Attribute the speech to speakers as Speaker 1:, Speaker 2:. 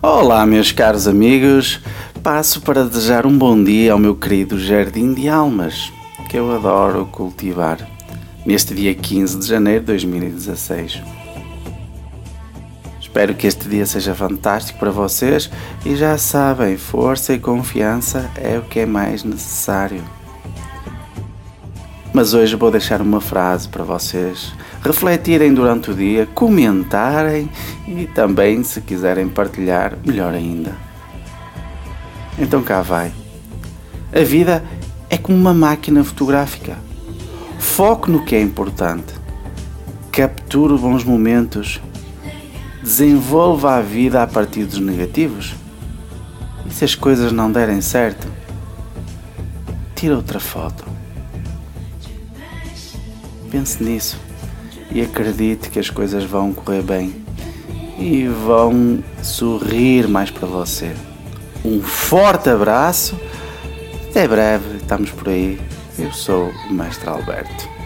Speaker 1: Olá, meus caros amigos. Passo para desejar um bom dia ao meu querido Jardim de Almas, que eu adoro cultivar, neste dia 15 de janeiro de 2016. Espero que este dia seja fantástico para vocês e já sabem, força e confiança é o que é mais necessário. Mas hoje vou deixar uma frase para vocês refletirem durante o dia, comentarem e também, se quiserem partilhar, melhor ainda. Então cá vai. A vida é como uma máquina fotográfica. Foco no que é importante. Capture bons momentos. Desenvolva a vida a partir dos negativos. E se as coisas não derem certo, tira outra foto. Pense nisso e acredite que as coisas vão correr bem e vão sorrir mais para você. Um forte abraço, até breve, estamos por aí. Eu sou o Mestre Alberto.